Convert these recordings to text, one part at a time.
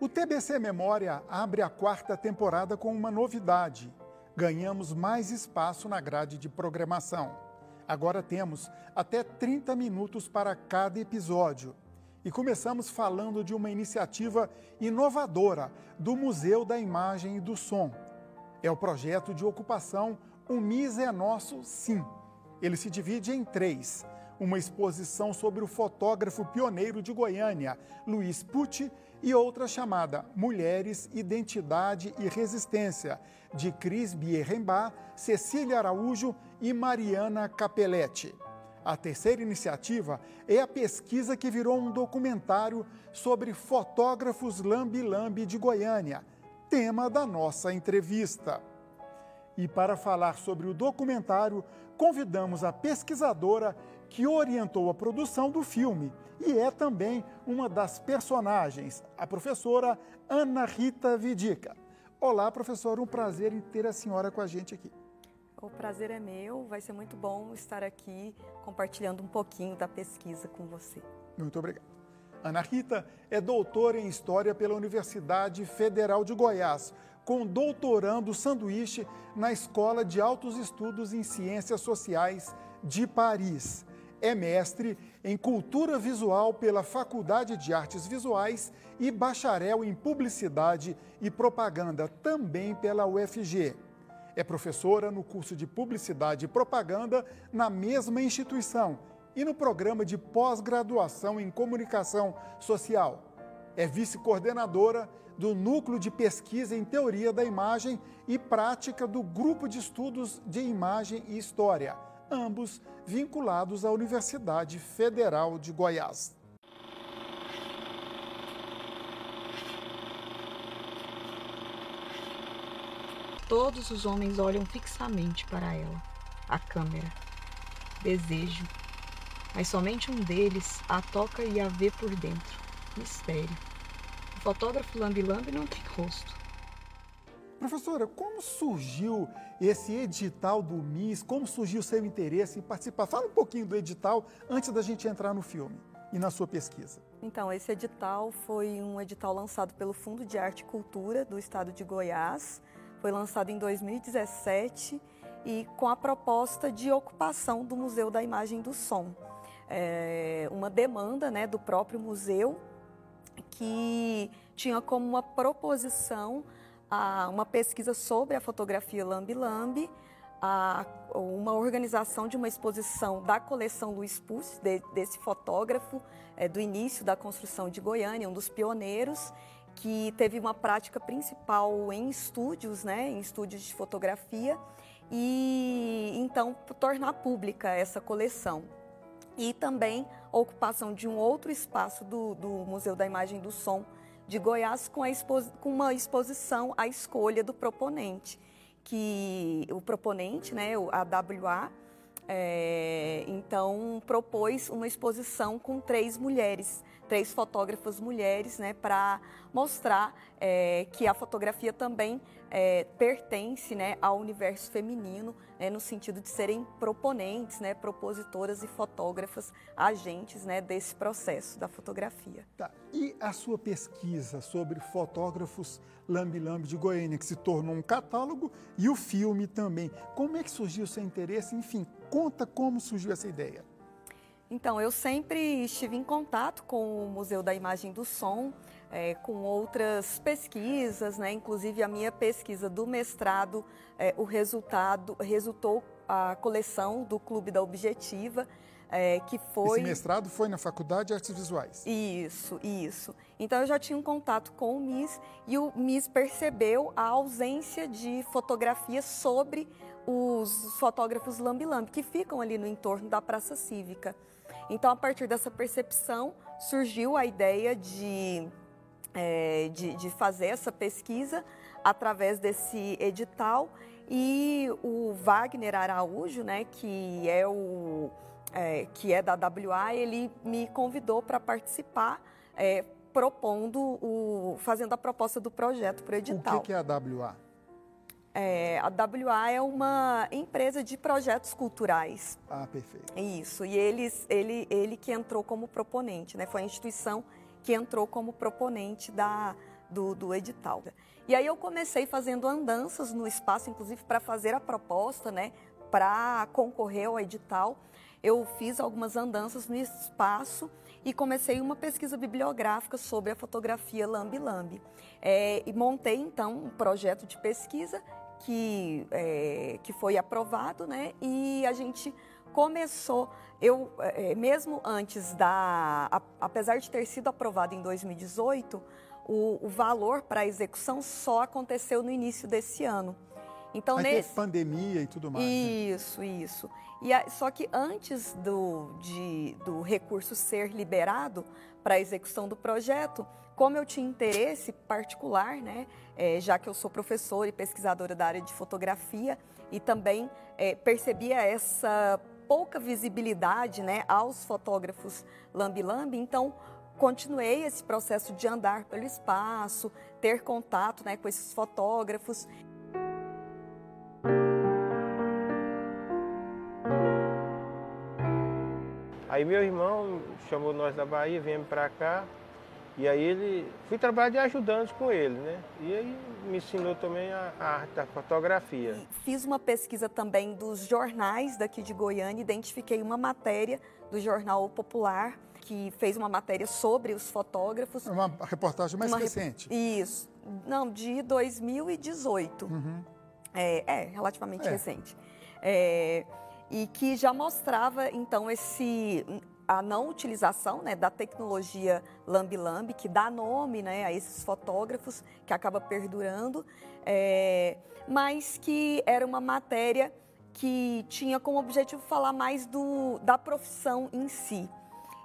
O TBC Memória abre a quarta temporada com uma novidade. Ganhamos mais espaço na grade de programação. Agora temos até 30 minutos para cada episódio. E começamos falando de uma iniciativa inovadora do Museu da Imagem e do Som. É o projeto de ocupação O MIS é Nosso Sim. Ele se divide em três uma exposição sobre o fotógrafo pioneiro de Goiânia, Luiz Pucci, e outra chamada Mulheres, Identidade e Resistência, de Cris Bierrembá, Cecília Araújo e Mariana Capelletti. A terceira iniciativa é a pesquisa que virou um documentário sobre fotógrafos lambi-lambi de Goiânia, tema da nossa entrevista. E para falar sobre o documentário, convidamos a pesquisadora que orientou a produção do filme e é também uma das personagens, a professora Ana Rita Vidica. Olá, professora, um prazer em ter a senhora com a gente aqui. O prazer é meu, vai ser muito bom estar aqui compartilhando um pouquinho da pesquisa com você. Muito obrigado. Ana Rita é doutora em História pela Universidade Federal de Goiás, com doutorando sanduíche na Escola de Altos Estudos em Ciências Sociais de Paris é mestre em Cultura Visual pela Faculdade de Artes Visuais e bacharel em Publicidade e Propaganda também pela UFG. É professora no curso de Publicidade e Propaganda na mesma instituição e no programa de pós-graduação em Comunicação Social. É vice-coordenadora do Núcleo de Pesquisa em Teoria da Imagem e Prática do Grupo de Estudos de Imagem e História ambos vinculados à Universidade Federal de Goiás. Todos os homens olham fixamente para ela, a câmera. Desejo. Mas somente um deles a toca e a vê por dentro. Mistério. O fotógrafo Lambi Lambi não tem rosto. Professora, como surgiu esse edital do MIS? Como surgiu o seu interesse em participar? Fala um pouquinho do edital antes da gente entrar no filme e na sua pesquisa. Então, esse edital foi um edital lançado pelo Fundo de Arte e Cultura do Estado de Goiás. Foi lançado em 2017 e com a proposta de ocupação do Museu da Imagem do Som. É uma demanda né, do próprio museu que tinha como uma proposição uma pesquisa sobre a fotografia Lambi Lambi, a, uma organização de uma exposição da coleção Luiz Pucci, de, desse fotógrafo é, do início da construção de Goiânia, um dos pioneiros, que teve uma prática principal em estúdios, né, em estúdios de fotografia, e então tornar pública essa coleção. E também a ocupação de um outro espaço do, do Museu da Imagem do Som, de Goiás com, com uma exposição à escolha do proponente, que o proponente, né, a WA, é, então propôs uma exposição com três mulheres, três fotógrafas mulheres, né, para mostrar é, que a fotografia também é, pertence né, ao universo feminino, né, no sentido de serem proponentes, né, propositoras e fotógrafas, agentes né, desse processo da fotografia. Tá. E a sua pesquisa sobre fotógrafos lambi-lambi de Goiânia, que se tornou um catálogo, e o filme também. Como é que surgiu o seu interesse? Enfim, conta como surgiu essa ideia. Então, eu sempre estive em contato com o Museu da Imagem do Som, é, com outras pesquisas, né? inclusive a minha pesquisa do mestrado, é, o resultado resultou a coleção do Clube da Objetiva, é, que foi... Esse mestrado foi na Faculdade de Artes Visuais. Isso, isso. Então eu já tinha um contato com o MIS e o MIS percebeu a ausência de fotografias sobre os fotógrafos lambi-lambi, que ficam ali no entorno da Praça Cívica. Então, a partir dessa percepção, surgiu a ideia de, é, de, de fazer essa pesquisa através desse edital e o Wagner Araújo, né, que é o é, que é da WA, ele me convidou para participar, é, propondo o, fazendo a proposta do projeto para o edital. O que, que é a WA? É, a WA é uma empresa de projetos culturais. Ah, perfeito. Isso, e eles, ele, ele que entrou como proponente, né? Foi a instituição que entrou como proponente da, do, do edital. E aí eu comecei fazendo andanças no espaço, inclusive para fazer a proposta, né, para concorrer ao edital. Eu fiz algumas andanças no espaço e comecei uma pesquisa bibliográfica sobre a fotografia Lambi Lambi. É, e montei então um projeto de pesquisa que, é, que foi aprovado, né? E a gente começou, eu é, mesmo antes da, a, apesar de ter sido aprovado em 2018, o, o valor para a execução só aconteceu no início desse ano. Então, Aí nesse... pandemia e tudo mais. Né? Isso, né? isso. E a... Só que antes do, de, do recurso ser liberado para a execução do projeto, como eu tinha interesse particular, né, é, já que eu sou professora e pesquisadora da área de fotografia, e também é, percebia essa pouca visibilidade né, aos fotógrafos lambi-lambi, então continuei esse processo de andar pelo espaço, ter contato né, com esses fotógrafos. Aí meu irmão chamou nós da Bahia, viemos para cá. E aí ele fui trabalhar de ajudante com ele, né? E aí me ensinou também a, a arte da fotografia. Fiz uma pesquisa também dos jornais daqui de Goiânia, identifiquei uma matéria do jornal Popular que fez uma matéria sobre os fotógrafos. É uma reportagem mais uma recente. Rep... Isso. Não, de 2018. Uhum. É, é, relativamente é. recente. É, e que já mostrava, então, esse a não utilização né, da tecnologia Lambi Lambi, que dá nome né, a esses fotógrafos, que acaba perdurando, é, mas que era uma matéria que tinha como objetivo falar mais do, da profissão em si.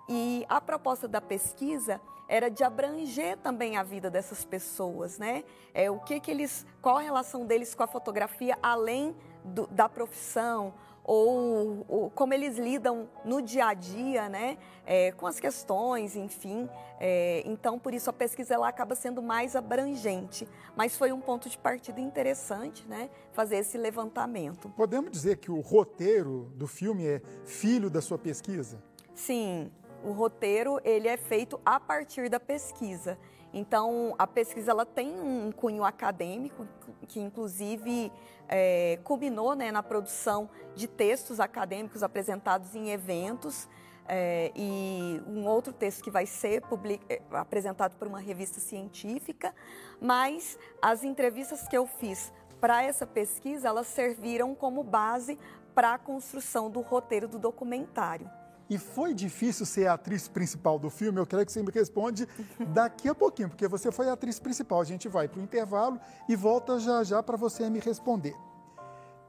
E a proposta da pesquisa era de abranger também a vida dessas pessoas, né? É, o que que eles, qual a relação deles com a fotografia além do, da profissão ou, ou, como eles lidam no dia a dia, né? É, com as questões, enfim. É, então, por isso a pesquisa ela acaba sendo mais abrangente. Mas foi um ponto de partida interessante, né? Fazer esse levantamento. Podemos dizer que o roteiro do filme é filho da sua pesquisa? Sim, o roteiro ele é feito a partir da pesquisa. Então, a pesquisa ela tem um cunho acadêmico, que inclusive é, culminou né, na produção de textos acadêmicos apresentados em eventos. É, e um outro texto que vai ser public... É, apresentado por uma revista científica, mas as entrevistas que eu fiz para essa pesquisa, elas serviram como base para a construção do roteiro do documentário. E foi difícil ser a atriz principal do filme? Eu quero que você me responda daqui a pouquinho, porque você foi a atriz principal. A gente vai para o intervalo e volta já já para você me responder.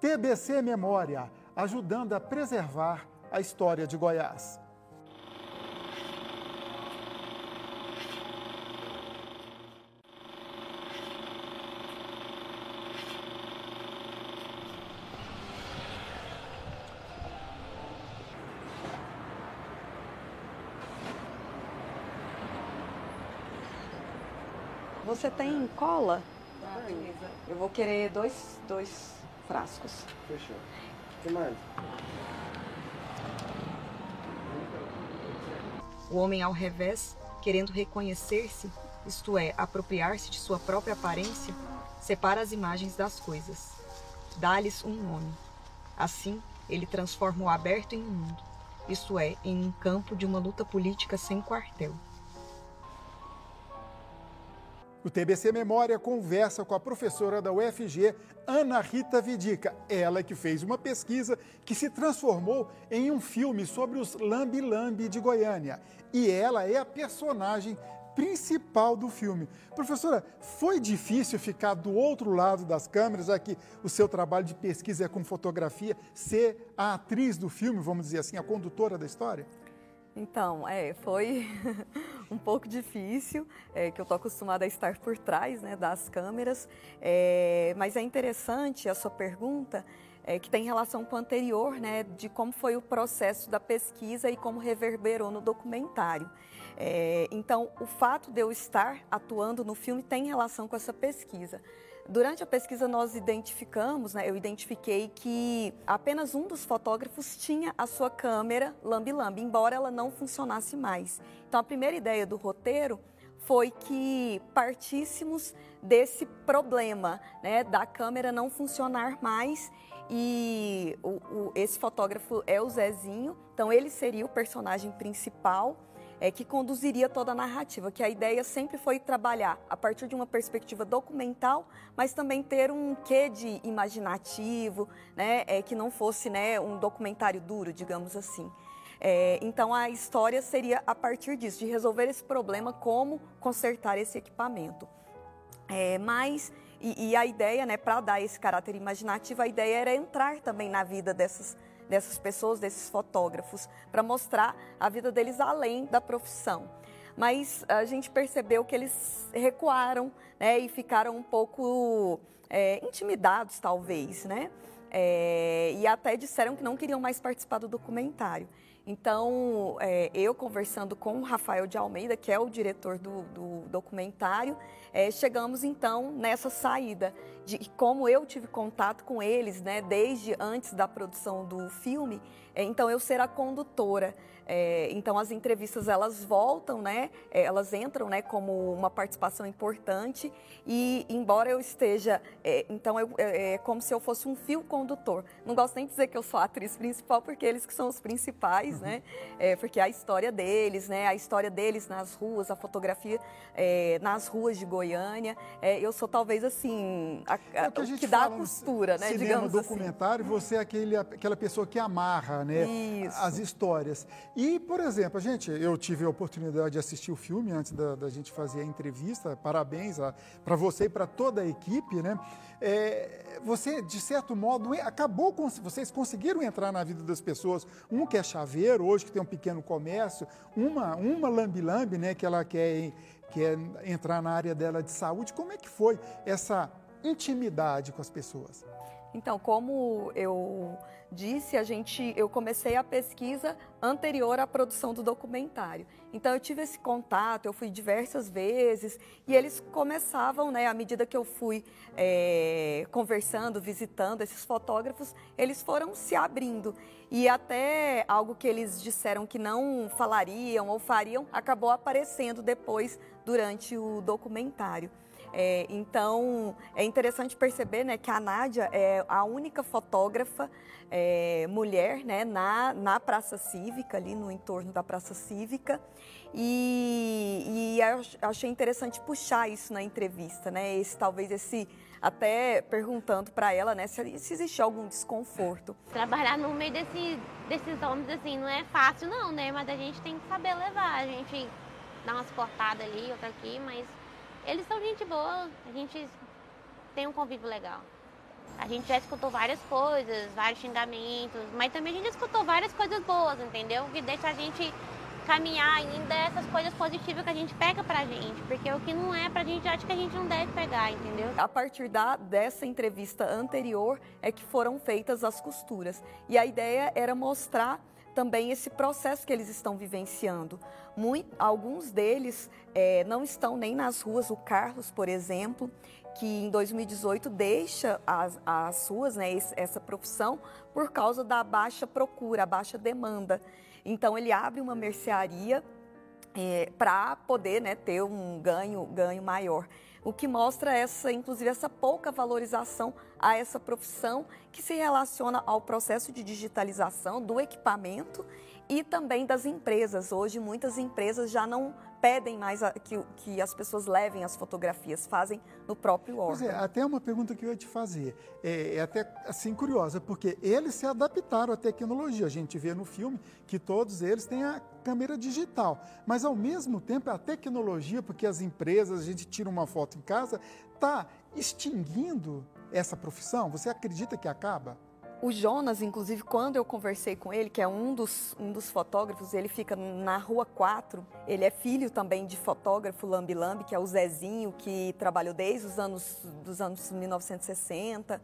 TBC Memória, ajudando a preservar a história de Goiás. Você tem cola? Ah. Eu vou querer dois, dois frascos. Fechou. O que mais? O homem ao revés, querendo reconhecer-se, isto é, apropriar-se de sua própria aparência, separa as imagens das coisas. Dá-lhes um nome. Assim, ele transforma o aberto em um mundo, isto é, em um campo de uma luta política sem quartel. O TBC Memória conversa com a professora da UFG, Ana Rita Vidica, ela que fez uma pesquisa que se transformou em um filme sobre os Lambi Lambi de Goiânia. E ela é a personagem principal do filme. Professora, foi difícil ficar do outro lado das câmeras, já que o seu trabalho de pesquisa é com fotografia, ser a atriz do filme, vamos dizer assim, a condutora da história? Então, é, foi um pouco difícil, é, que eu estou acostumada a estar por trás né, das câmeras, é, mas é interessante a sua pergunta, é, que tem relação com o anterior, né, de como foi o processo da pesquisa e como reverberou no documentário. É, então, o fato de eu estar atuando no filme tem relação com essa pesquisa. Durante a pesquisa nós identificamos, né, eu identifiquei que apenas um dos fotógrafos tinha a sua câmera lambi-lambi, embora ela não funcionasse mais. Então a primeira ideia do roteiro foi que partíssemos desse problema, né, da câmera não funcionar mais e o, o, esse fotógrafo é o Zezinho, então ele seria o personagem principal é, que conduziria toda a narrativa, que a ideia sempre foi trabalhar a partir de uma perspectiva documental, mas também ter um quê de imaginativo, né, é, que não fosse né, um documentário duro, digamos assim. É, então a história seria a partir disso, de resolver esse problema, como consertar esse equipamento. É, mas e, e, a ideia, né, para dar esse caráter imaginativo, a ideia era entrar também na vida dessas dessas pessoas, desses fotógrafos, para mostrar a vida deles além da profissão. Mas a gente percebeu que eles recuaram né, e ficaram um pouco é, intimidados, talvez, né? É, e até disseram que não queriam mais participar do documentário. Então, é, eu conversando com o Rafael de Almeida, que é o diretor do, do documentário, é, chegamos então nessa saída de como eu tive contato com eles, né, desde antes da produção do filme. É, então, eu ser a condutora. É, então as entrevistas elas voltam, né? É, elas entram, né? Como uma participação importante e embora eu esteja, é, então eu, é, é como se eu fosse um fio condutor. Não gosto nem de dizer que eu sou a atriz principal porque eles que são os principais, né? É, porque a história deles, né? A história deles nas ruas, a fotografia é, nas ruas de Goiânia. eu sou talvez assim a, a, o que, que dá a costura, né? Cinema, digamos documentário, assim. você é aquele, aquela pessoa que amarra, né? Isso. As histórias. E, por exemplo, a gente, eu tive a oportunidade de assistir o filme antes da, da gente fazer a entrevista. Parabéns para você e para toda a equipe, né? É, você, de certo modo, acabou com. Vocês conseguiram entrar na vida das pessoas. Um que é chaveiro, hoje que tem um pequeno comércio, uma, uma lambi-lambi, né? Que ela quer, quer entrar na área dela de saúde. Como é que foi essa intimidade com as pessoas? Então, como eu disse, a gente, eu comecei a pesquisa anterior à produção do documentário. Então eu tive esse contato, eu fui diversas vezes e eles começavam, né, à medida que eu fui é, conversando, visitando esses fotógrafos, eles foram se abrindo e até algo que eles disseram que não falariam ou fariam acabou aparecendo depois durante o documentário. É, então, é interessante perceber né, que a Nádia é a única fotógrafa é, mulher né, na, na Praça Cívica, ali no entorno da Praça Cívica. E, e achei interessante puxar isso na entrevista, né? Esse, talvez esse até perguntando para ela, né, se, se existe algum desconforto. Trabalhar no meio desse, desses homens assim não é fácil não, né? Mas a gente tem que saber levar, a gente dá umas cortadas ali, outra aqui, mas eles são gente boa, a gente tem um convívio legal. A gente já escutou várias coisas, vários xingamentos, mas também a gente escutou várias coisas boas, entendeu? Que deixa a gente caminhar ainda essas coisas positivas que a gente pega pra gente, porque o que não é pra gente, acho que a gente não deve pegar, entendeu? A partir da, dessa entrevista anterior é que foram feitas as costuras. E a ideia era mostrar também esse processo que eles estão vivenciando. Muito, alguns deles é, não estão nem nas ruas. O Carlos, por exemplo, que em 2018 deixa as, as ruas, né, essa profissão, por causa da baixa procura, a baixa demanda. Então ele abre uma mercearia é, para poder né, ter um ganho, ganho maior o que mostra essa, inclusive, essa pouca valorização a essa profissão que se relaciona ao processo de digitalização do equipamento e também das empresas. Hoje, muitas empresas já não pedem mais a, que, que, as pessoas levem as fotografias, fazem no próprio órgão. Pois é, até uma pergunta que eu ia te fazer. É, é, até assim curiosa, porque eles se adaptaram à tecnologia. A gente vê no filme que todos eles têm a câmera digital. Mas ao mesmo tempo a tecnologia, porque as empresas, a gente tira uma foto em casa, está extinguindo essa profissão? Você acredita que acaba? O Jonas, inclusive, quando eu conversei com ele, que é um dos, um dos fotógrafos, ele fica na Rua 4, ele é filho também de fotógrafo Lambi Lambi, que é o Zezinho, que trabalhou desde os anos, dos anos 1960.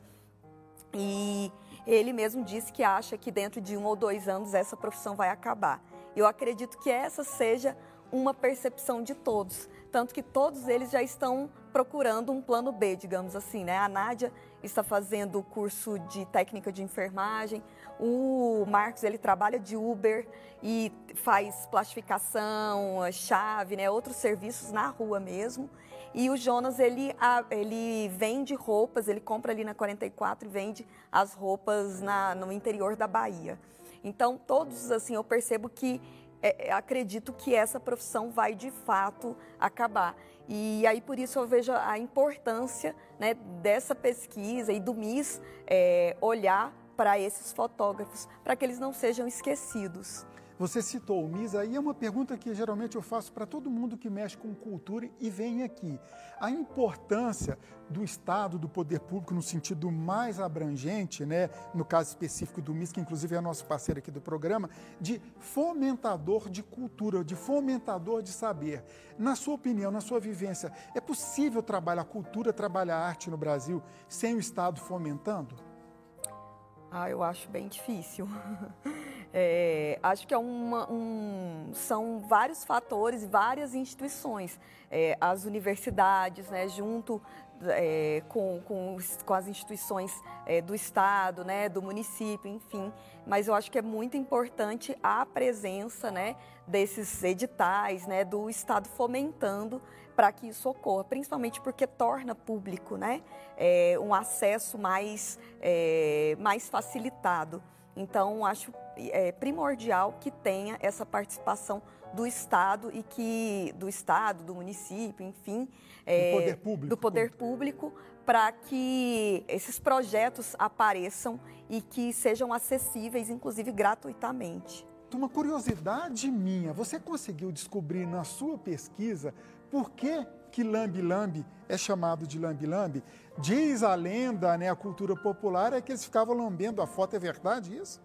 E ele mesmo disse que acha que dentro de um ou dois anos essa profissão vai acabar. Eu acredito que essa seja uma percepção de todos. Tanto que todos eles já estão procurando um plano B, digamos assim, né? A Nádia está fazendo o curso de técnica de enfermagem, o Marcos ele trabalha de Uber e faz plastificação, chave, né? Outros serviços na rua mesmo. E o Jonas, ele, ele vende roupas, ele compra ali na 44 e vende as roupas na, no interior da Bahia. Então, todos, assim, eu percebo que é, é, acredito que essa profissão vai de fato acabar. E aí por isso eu vejo a importância né, dessa pesquisa e do MIS é, olhar para esses fotógrafos, para que eles não sejam esquecidos. Você citou o MISA e é uma pergunta que geralmente eu faço para todo mundo que mexe com cultura e vem aqui. A importância do Estado, do poder público, no sentido mais abrangente, né, no caso específico do MIS, que inclusive é nosso parceiro aqui do programa, de fomentador de cultura, de fomentador de saber. Na sua opinião, na sua vivência, é possível trabalhar cultura, trabalhar arte no Brasil sem o Estado fomentando? Ah, eu acho bem difícil. É, acho que é uma, um, são vários fatores, várias instituições. É, as universidades, né, junto é, com, com, com, as instituições é, do Estado, né, do município, enfim. Mas eu acho que é muito importante a presença né, desses editais, né, do Estado fomentando para que isso ocorra, principalmente porque torna público né, é, um acesso mais, é, mais facilitado. Então, acho é, primordial que tenha essa participação do Estado e que do Estado, do município, enfim, é, do poder público, do poder público para que esses projetos apareçam e que sejam acessíveis, inclusive gratuitamente. Uma curiosidade minha, você conseguiu descobrir na sua pesquisa por que que lambi-lambi é chamado de lambi-lambi? Diz a lenda, né, a cultura popular, é que eles ficavam lambendo a foto, é verdade isso?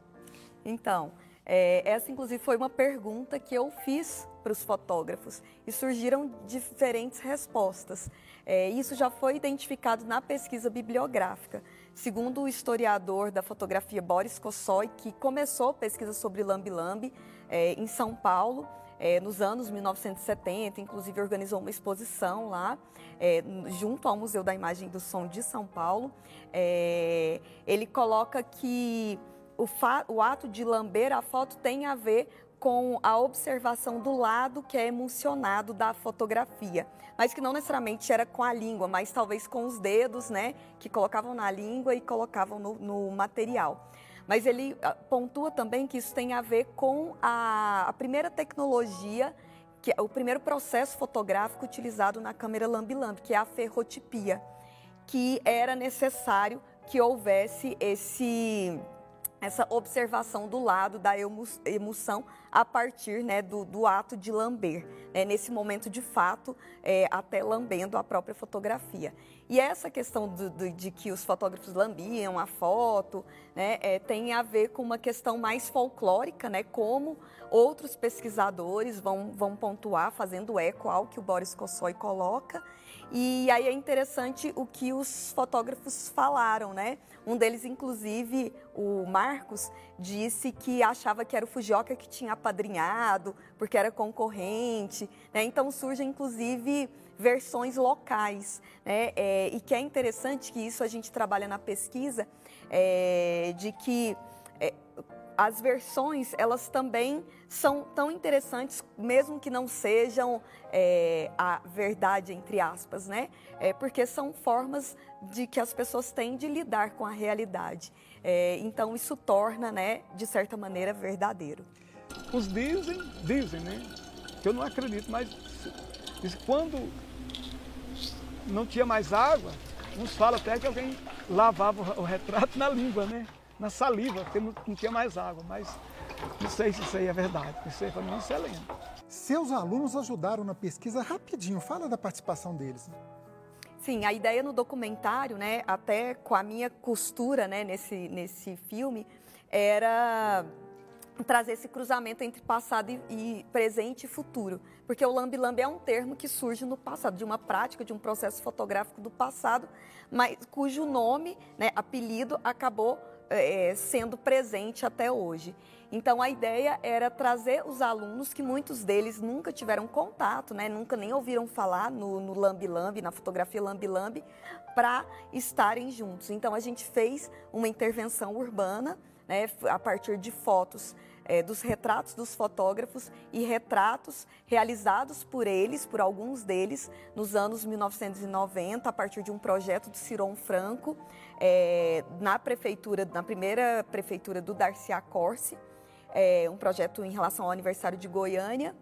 Então, é, essa inclusive foi uma pergunta que eu fiz para os fotógrafos e surgiram diferentes respostas. É, isso já foi identificado na pesquisa bibliográfica. Segundo o historiador da fotografia Boris Kossoi, que começou a pesquisa sobre lambi-lambi é, em São Paulo, é, nos anos 1970, inclusive organizou uma exposição lá, é, junto ao Museu da Imagem do Som de São Paulo. É, ele coloca que o, o ato de lamber a foto tem a ver com a observação do lado que é emocionado da fotografia, mas que não necessariamente era com a língua, mas talvez com os dedos, né, que colocavam na língua e colocavam no, no material. Mas ele ah, pontua também que isso tem a ver com a, a primeira tecnologia, que é o primeiro processo fotográfico utilizado na câmera lambi-lambi, que é a ferrotipia, que era necessário que houvesse esse essa observação do lado da emoção a partir né, do, do, ato de lamber, né, nesse momento de fato, é, até lambendo a própria fotografia. E essa questão do, do, de que os fotógrafos lambiam a foto né, é, tem a ver com uma questão mais folclórica, né, como outros pesquisadores vão, vão pontuar, fazendo eco ao que o Boris Kossoi coloca. E aí é interessante o que os fotógrafos falaram, né? Um deles, inclusive, o Marcos, disse que achava que era o Fujioka que tinha apadrinhado, porque era concorrente. Né? Então surgem, inclusive, versões locais. Né? É, e que é interessante que isso a gente trabalha na pesquisa, é, de que as versões elas também são tão interessantes, mesmo que não sejam é, a verdade entre aspas, né? É, porque são formas de que as pessoas têm de lidar com a realidade. É, então isso torna, né, de certa maneira, verdadeiro. Os dizem, dizem, né? Que eu não acredito, mas quando não tinha mais água, uns falam até que alguém lavava o retrato na língua, né? Na saliva, porque não, não tinha mais água, mas não sei se isso aí é verdade, isso aí para mim isso é lenda. Seus alunos ajudaram na pesquisa rapidinho, fala da participação deles. Sim, a ideia no documentário, né, até com a minha costura né, nesse, nesse filme, era trazer esse cruzamento entre passado e, e, presente e futuro. Porque o lambi-lambi é um termo que surge no passado, de uma prática, de um processo fotográfico do passado, mas cujo nome, né, apelido, acabou é, sendo presente até hoje. Então a ideia era trazer os alunos que muitos deles nunca tiveram contato, né, nunca nem ouviram falar no, no Lambi Lambi, na fotografia Lambi Lambi, para estarem juntos. Então a gente fez uma intervenção urbana né, a partir de fotos é, dos retratos dos fotógrafos e retratos realizados por eles, por alguns deles, nos anos 1990, a partir de um projeto do Ciron Franco, é, na prefeitura, na primeira prefeitura do Darcy Corse, é, um projeto em relação ao aniversário de Goiânia.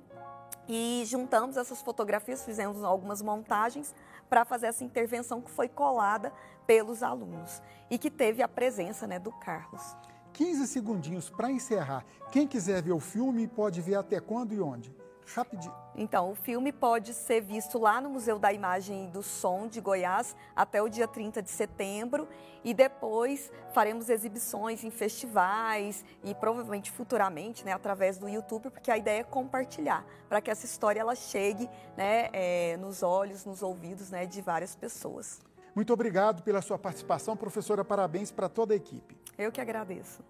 E juntamos essas fotografias, fizemos algumas montagens para fazer essa intervenção que foi colada pelos alunos e que teve a presença né, do Carlos. 15 segundinhos para encerrar. Quem quiser ver o filme pode ver até quando e onde? Rapidinho. Então, o filme pode ser visto lá no Museu da Imagem e do Som de Goiás até o dia 30 de setembro e depois faremos exibições em festivais e provavelmente futuramente, né, através do YouTube, porque a ideia é compartilhar para que essa história ela chegue, né, é, nos olhos, nos ouvidos, né, de várias pessoas. Muito obrigado pela sua participação, professora. Parabéns para toda a equipe. Eu que agradeço.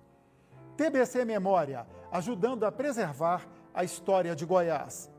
TBC Memória, ajudando a preservar a história de Goiás.